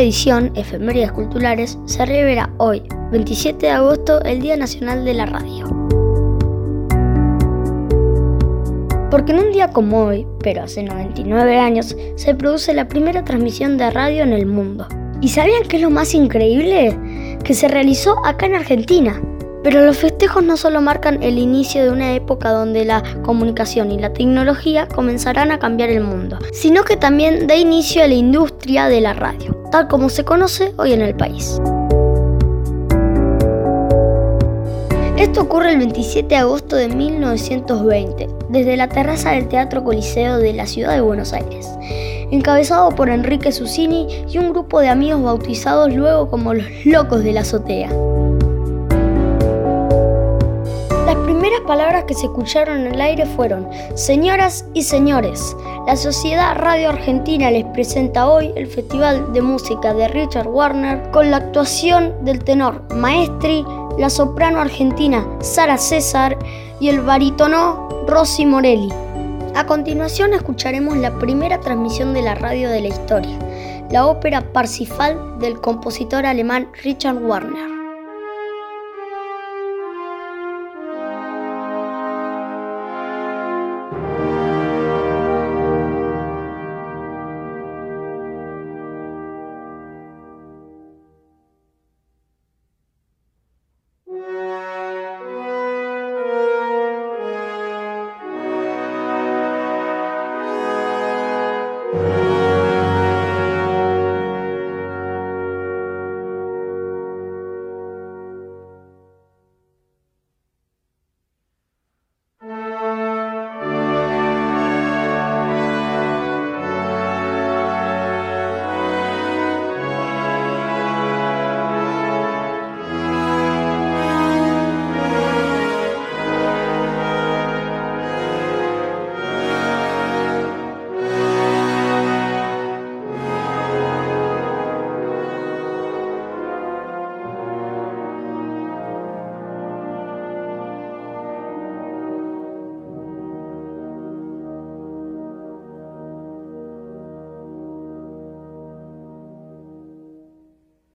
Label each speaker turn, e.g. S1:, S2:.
S1: edición, Efemérides Culturales, se revela hoy, 27 de agosto, el Día Nacional de la Radio. Porque en un día como hoy, pero hace 99 años, se produce la primera transmisión de radio en el mundo. ¿Y sabían qué es lo más increíble? Que se realizó acá en Argentina. Pero los festejos no solo marcan el inicio de una época donde la comunicación y la tecnología comenzarán a cambiar el mundo, sino que también da inicio a la industria de la radio, tal como se conoce hoy en el país. Esto ocurre el 27 de agosto de 1920, desde la terraza del Teatro Coliseo de la ciudad de Buenos Aires, encabezado por Enrique Susini y un grupo de amigos bautizados luego como los locos de la azotea. Las primeras palabras que se escucharon en el aire fueron, Señoras y señores, la Sociedad Radio Argentina les presenta hoy el Festival de Música de Richard Warner con la actuación del tenor Maestri, la soprano argentina Sara César y el barítono Rossi Morelli. A continuación escucharemos la primera transmisión de la radio de la historia, la ópera Parsifal del compositor alemán Richard Warner.